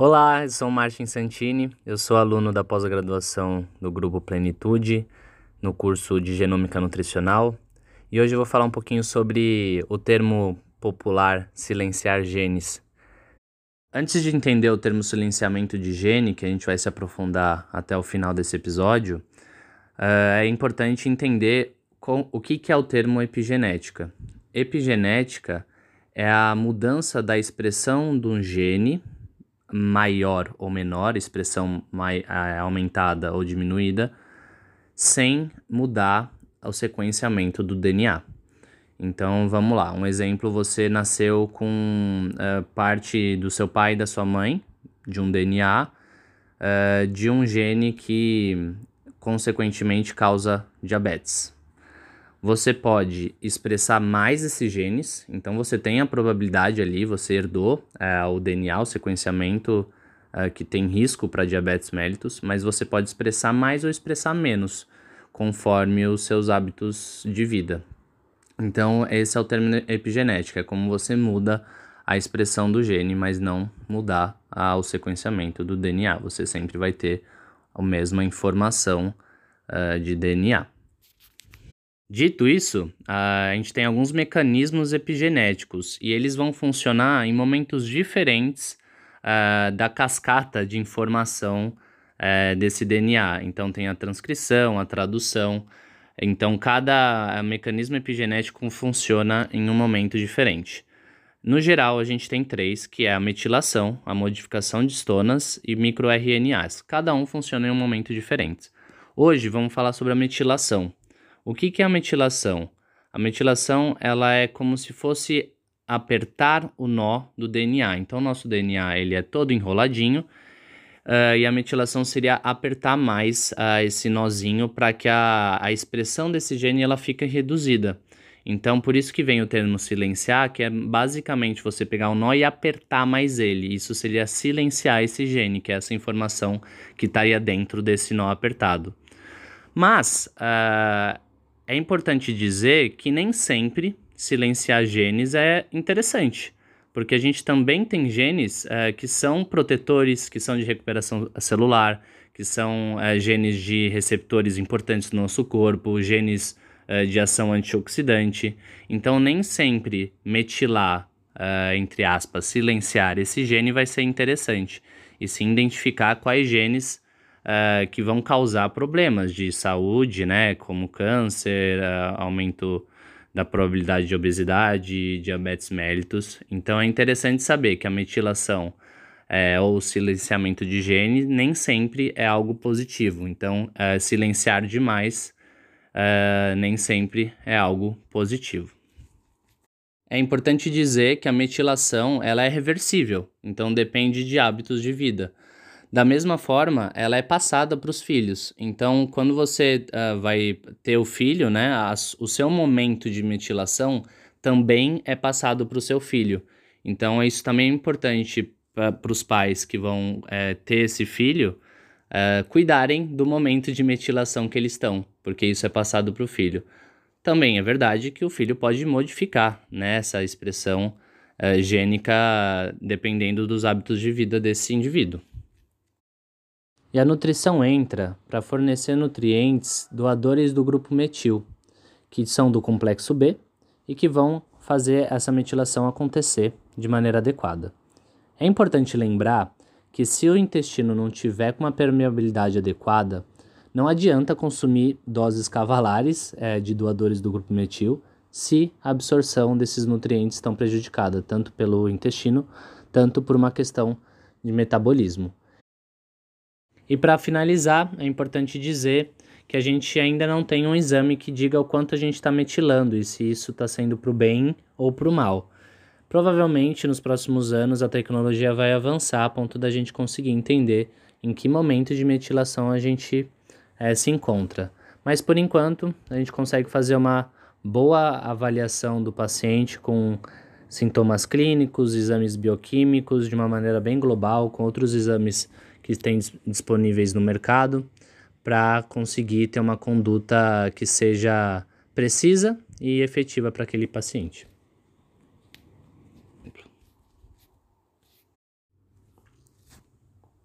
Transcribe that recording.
Olá, eu sou Martin Santini, eu sou aluno da pós-graduação do Grupo Plenitude, no curso de Genômica Nutricional, e hoje eu vou falar um pouquinho sobre o termo popular silenciar genes. Antes de entender o termo silenciamento de gene, que a gente vai se aprofundar até o final desse episódio, uh, é importante entender o que é o termo epigenética. Epigenética é a mudança da expressão de um gene maior ou menor, expressão mai, aumentada ou diminuída, sem mudar o sequenciamento do DNA. Então vamos lá, um exemplo: você nasceu com uh, parte do seu pai e da sua mãe, de um DNA, uh, eh, de um gene que consequentemente causa diabetes você pode expressar mais esses genes, então você tem a probabilidade ali, você herdou é, o DNA, o sequenciamento é, que tem risco para diabetes mellitus, mas você pode expressar mais ou expressar menos, conforme os seus hábitos de vida. Então, esse é o termo epigenética, é como você muda a expressão do gene, mas não mudar ah, o sequenciamento do DNA. Você sempre vai ter a mesma informação uh, de DNA. Dito isso, a gente tem alguns mecanismos epigenéticos e eles vão funcionar em momentos diferentes uh, da cascata de informação uh, desse DNA. Então, tem a transcrição, a tradução. Então, cada mecanismo epigenético funciona em um momento diferente. No geral, a gente tem três, que é a metilação, a modificação de estonas e microRNAs. Cada um funciona em um momento diferente. Hoje, vamos falar sobre a metilação. O que, que é a metilação? A metilação ela é como se fosse apertar o nó do DNA. Então, nosso DNA ele é todo enroladinho uh, e a metilação seria apertar mais uh, esse nozinho para que a, a expressão desse gene ela fique reduzida. Então, por isso que vem o termo silenciar, que é basicamente você pegar o nó e apertar mais ele. Isso seria silenciar esse gene, que é essa informação que estaria dentro desse nó apertado. Mas uh, é importante dizer que nem sempre silenciar genes é interessante, porque a gente também tem genes é, que são protetores, que são de recuperação celular, que são é, genes de receptores importantes no nosso corpo, genes é, de ação antioxidante. Então, nem sempre metilar, entre aspas, silenciar esse gene vai ser interessante, e sim identificar quais genes uh, que vão causar problemas de saúde, né, como câncer, uh, aumento da probabilidade de obesidade, diabetes mellitus. Então é interessante saber que a metilação é, ou silenciamento de genes nem sempre é algo positivo. Então, é, silenciar demais é, nem sempre é algo positivo. É importante dizer que a metilação ela é reversível, então depende de hábitos de vida. Da mesma forma, ela é passada para os filhos. Então, quando você uh, vai ter o filho, né, a, o seu momento de metilação também é passado para o seu filho. Então, isso também é importante para os pais que vão é, ter esse filho é, cuidarem do momento de metilação que eles estão, porque isso é passado para o filho. Também é verdade que o filho pode modificar né, essa expressão é, gênica dependendo dos hábitos de vida desse indivíduo. E a nutrição entra para fornecer nutrientes doadores do grupo metil, que são do complexo B e que vão fazer essa metilação acontecer de maneira adequada. É importante lembrar que se o intestino não tiver com uma permeabilidade adequada, não adianta consumir doses cavalares é, de doadores do grupo metil se a absorção desses nutrientes estão prejudicada, tanto pelo intestino, tanto por uma questão de metabolismo. E para finalizar, é importante dizer que a gente ainda não tem um exame que diga o quanto a gente está metilando e se isso está sendo para o bem ou para o mal. Provavelmente nos próximos anos a tecnologia vai avançar a ponto da gente conseguir entender em que momento de metilação a gente é, se encontra. Mas por enquanto a gente consegue fazer uma boa avaliação do paciente com sintomas clínicos, exames bioquímicos de uma maneira bem global, com outros exames que tem disponíveis no mercado para conseguir ter uma conduta que seja precisa e efetiva para aquele paciente.